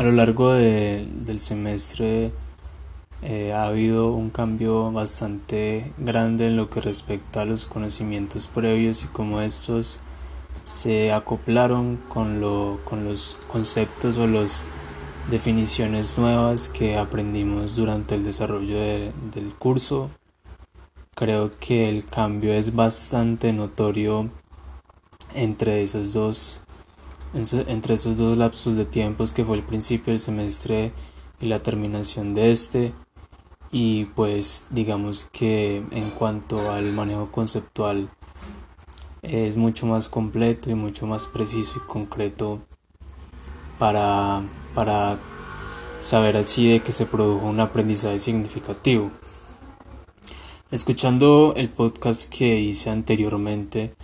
A lo largo del semestre eh, ha habido un cambio bastante grande en lo que respecta a los conocimientos previos y cómo estos se acoplaron con, lo, con los conceptos o las definiciones nuevas que aprendimos durante el desarrollo del curso. Creo que el cambio es bastante notorio entre esos dos entre esos dos lapsos de tiempos que fue el principio del semestre y la terminación de este y pues digamos que en cuanto al manejo conceptual es mucho más completo y mucho más preciso y concreto para, para saber así de que se produjo un aprendizaje significativo. Escuchando el podcast que hice anteriormente,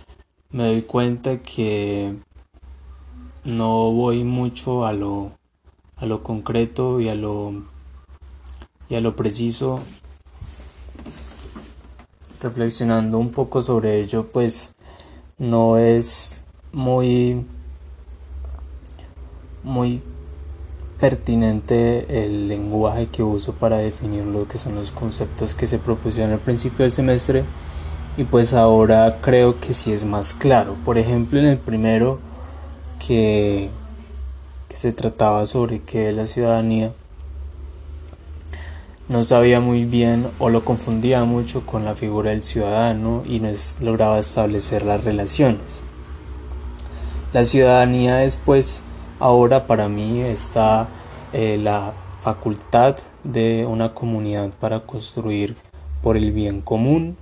me doy cuenta que no voy mucho a lo, a lo concreto y a lo, a lo preciso. Reflexionando un poco sobre ello, pues no es muy muy pertinente el lenguaje que uso para definir lo que son los conceptos que se propusieron al principio del semestre y pues ahora creo que sí es más claro. Por ejemplo, en el primero que, se trataba sobre que la ciudadanía no sabía muy bien o lo confundía mucho con la figura del ciudadano y no lograba establecer las relaciones. La ciudadanía es pues ahora para mí está eh, la facultad de una comunidad para construir por el bien común.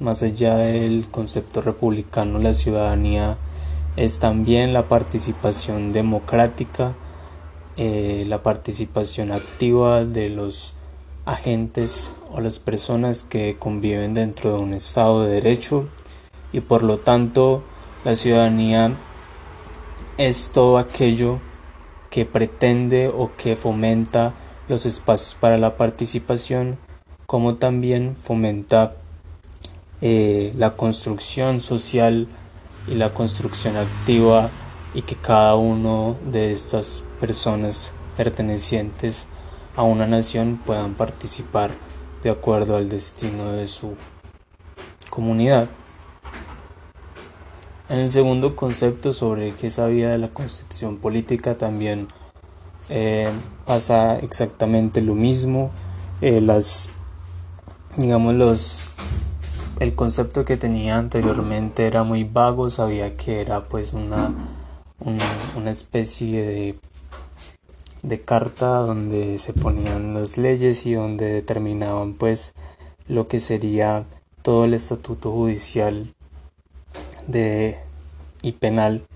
Más allá del concepto republicano, la ciudadanía es también la participación democrática, eh, la participación activa de los agentes o las personas que conviven dentro de un Estado de Derecho. Y por lo tanto la ciudadanía es todo aquello que pretende o que fomenta los espacios para la participación como también fomenta eh, la construcción social y la construcción activa y que cada uno de estas personas pertenecientes a una nación puedan participar de acuerdo al destino de su comunidad. En el segundo concepto sobre qué sabía de la constitución política también eh, pasa exactamente lo mismo. Eh, las, digamos, los el concepto que tenía anteriormente era muy vago, sabía que era pues una, especie de, de carta donde se ponían las leyes y donde determinaban pues lo que sería todo el estatuto judicial de, y penal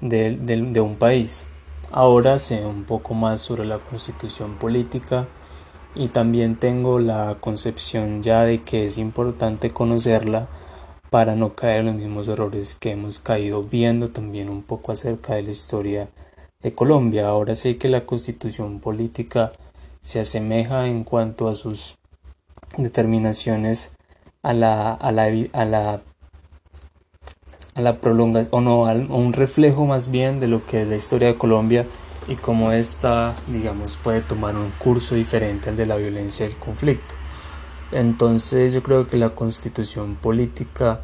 de, de un país. Ahora sé un poco más sobre la constitución política y también tengo la concepción ya de que es importante conocerla para no caer en los mismos errores que hemos caído viendo también un poco acerca de la historia de Colombia. Ahora sé que la constitución política se asemeja en cuanto a sus determinaciones a la, a la, a la, a prolongación, o no, a un reflejo más bien de lo que es la historia de Colombia y cómo esta, digamos, puede tomar un curso diferente al de la violencia y el conflicto. Entonces yo creo que la constitución política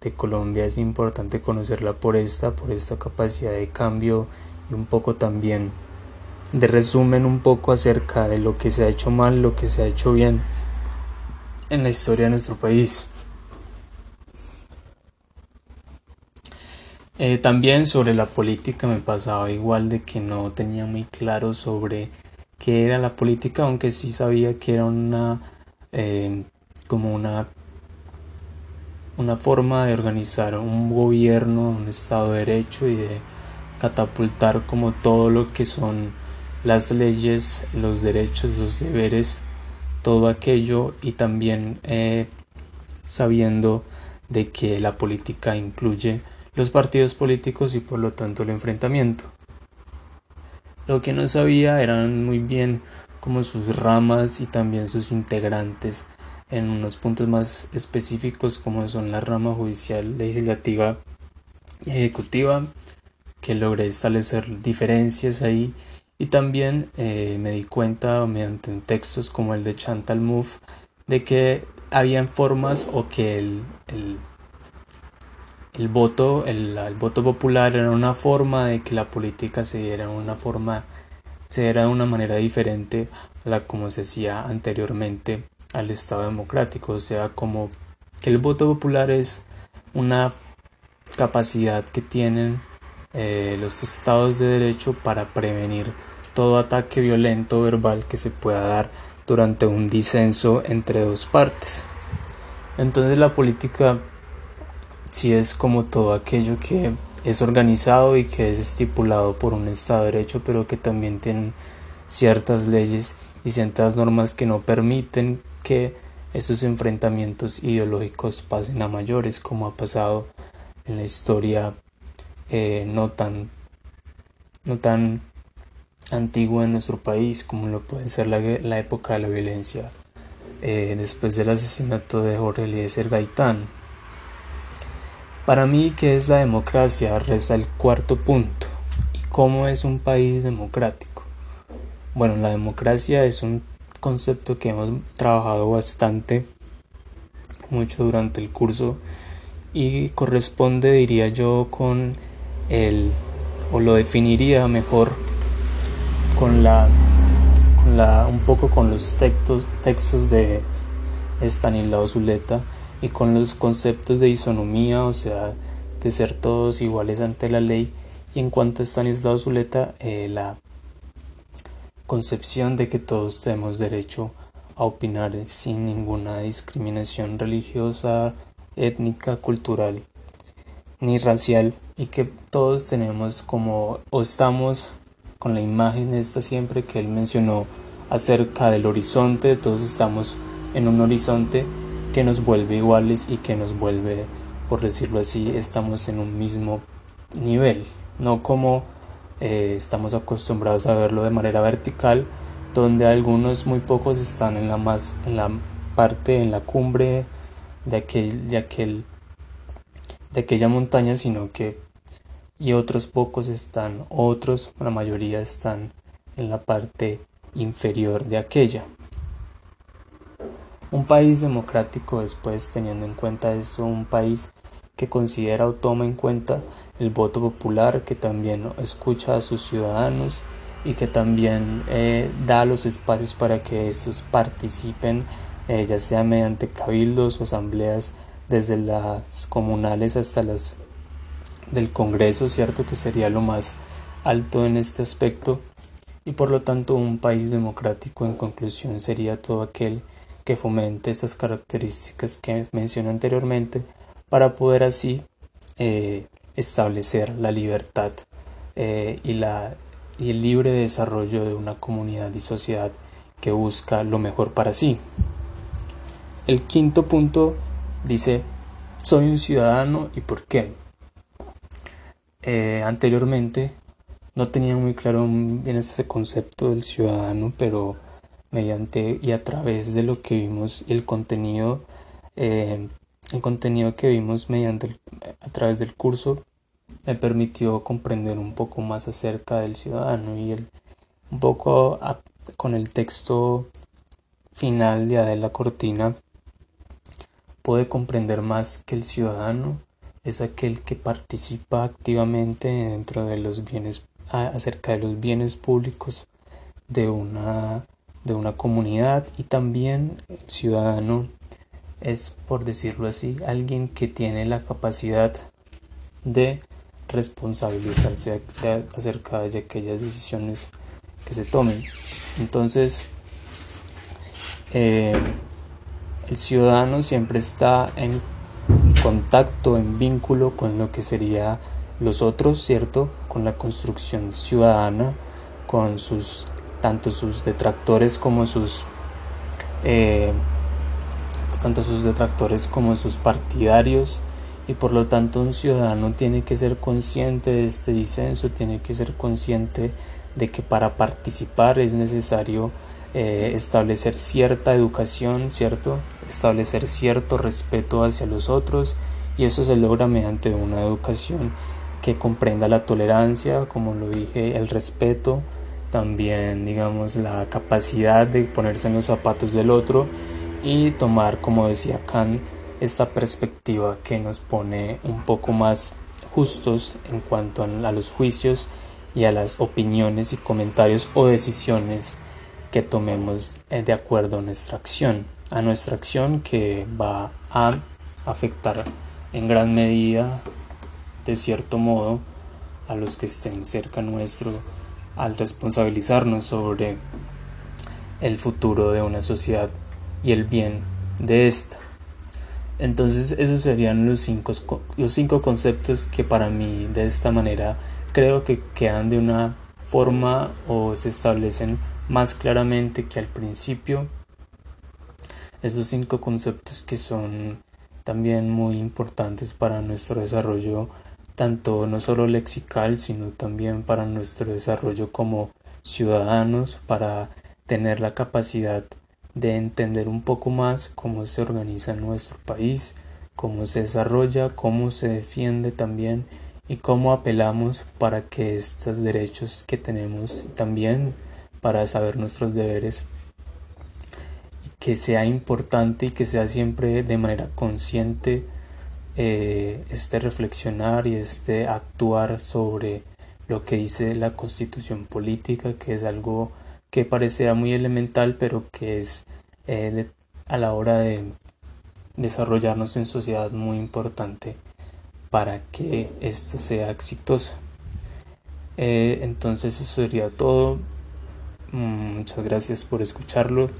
de Colombia es importante conocerla por esta, por esta capacidad de cambio y un poco también de resumen un poco acerca de lo que se ha hecho mal, lo que se ha hecho bien en la historia de nuestro país. Eh, también sobre la política me pasaba igual de que no tenía muy claro sobre qué era la política, aunque sí sabía que era una eh, como una una forma de organizar un gobierno, un estado de derecho y de catapultar como todo lo que son las leyes, los derechos, los deberes, todo aquello y también eh, sabiendo de que la política incluye los partidos políticos y por lo tanto el enfrentamiento. Lo que no sabía eran muy bien como sus ramas y también sus integrantes en unos puntos más específicos como son la rama judicial, legislativa y ejecutiva, que logré establecer diferencias ahí Y también eh, me di cuenta mediante textos como el de Chantal Mouffe de que habían formas o que el, el, voto, el, voto popular era una forma de que la política se diera una forma, se diera de una manera diferente a la como se hacía anteriormente al Estado democrático, o sea, como que el voto popular es una capacidad que tienen eh, los estados de derecho para prevenir todo ataque violento verbal que se pueda dar durante un disenso entre dos partes. Entonces la política sí es como todo aquello que es organizado y que es estipulado por un Estado de Derecho, pero que también tiene ciertas leyes y ciertas normas que no permiten que esos enfrentamientos ideológicos pasen a mayores, como ha pasado en la historia eh, no tan no tan antigua en nuestro país como lo puede ser la, la época de la violencia eh, después del asesinato de Jorge Eliezer Gaitán. Para mí, ¿qué es la democracia? Resta el cuarto punto. ¿Y cómo es un país democrático? Bueno, la democracia es un concepto que hemos trabajado bastante mucho durante el curso y corresponde, diría yo, con el, o lo definiría mejor, con la, con la un poco con los textos, textos de Stanislao Zuleta y con los conceptos de isonomía, o sea, de ser todos iguales ante la ley. Y en cuanto a Stanislao Zuleta, eh, la concepción de que todos tenemos derecho a opinar sin ninguna discriminación religiosa, étnica, cultural ni racial y que todos tenemos como o estamos con la imagen esta siempre que él mencionó acerca del horizonte, todos estamos en un horizonte que nos vuelve iguales y que nos vuelve, por decirlo así, estamos en un mismo nivel, no como eh, estamos acostumbrados a verlo de manera vertical, donde algunos muy pocos están en la más en la parte en la cumbre de aquel de aquel de aquella montaña, sino que y otros pocos están, otros, la mayoría están en la parte inferior de aquella. Un país democrático después, teniendo en cuenta eso, un país que considera o toma en cuenta el voto popular, que también escucha a sus ciudadanos y que también eh, da los espacios para que estos participen, eh, ya sea mediante cabildos o asambleas desde las comunales hasta las del Congreso, ¿cierto? Que sería lo más alto en este aspecto. Y por lo tanto un país democrático en conclusión sería todo aquel que fomente estas características que mencioné anteriormente para poder así eh, establecer la libertad eh, y, la, y el libre desarrollo de una comunidad y sociedad que busca lo mejor para sí. El quinto punto dice, soy un ciudadano y por qué. Eh, anteriormente no tenía muy claro bien ese concepto del ciudadano, pero mediante y a través de lo que vimos el contenido, eh, el contenido que vimos mediante a través del curso me permitió comprender un poco más acerca del ciudadano y el, un poco con el texto final de Adela Cortina puede comprender más que el ciudadano es aquel que participa activamente dentro de los bienes acerca de los bienes públicos de una de una comunidad y también el ciudadano es por decirlo así alguien que tiene la capacidad de responsabilizarse acerca de aquellas decisiones que se tomen entonces eh, el ciudadano siempre está en contacto, en vínculo con lo que sería los otros, ¿cierto? Con la construcción ciudadana, con sus tanto sus detractores como sus eh, tanto sus detractores como sus partidarios y por lo tanto un ciudadano tiene que ser consciente de este disenso, tiene que ser consciente de que para participar es necesario eh, establecer cierta educación, ¿cierto? Establecer cierto respeto hacia los otros y eso se logra mediante una educación que comprenda la tolerancia, como lo dije, el respeto, también digamos la capacidad de ponerse en los zapatos del otro y tomar como decía Kant esta perspectiva que nos pone un poco más justos en cuanto a los juicios y a las opiniones y comentarios o decisiones que tomemos eh, de acuerdo a nuestra acción, a nuestra acción que va a afectar en gran medida, de cierto modo, a los que estén cerca nuestro al responsabilizarnos sobre el futuro de una sociedad y el bien de esta. Entonces esos serían los cinco, los cinco conceptos que para mí de esta manera creo que quedan de una forma o se establecen más claramente que al principio. Esos cinco conceptos que son también muy importantes para nuestro desarrollo, tanto no solo lexical, sino también para nuestro desarrollo como ciudadanos, para tener la capacidad de entender un poco más cómo se organiza nuestro país, cómo se desarrolla, cómo se defiende también y cómo apelamos para que estos derechos que tenemos también para saber nuestros deberes que sea importante y que sea siempre de manera consciente eh, este reflexionar y este actuar sobre lo que dice la constitución política que es algo que parecerá muy elemental, pero que es eh, a la hora de desarrollarnos en sociedad muy importante para que ésta sea exitosa. Eh, entonces eso sería todo. Mm, muchas gracias por escucharlo.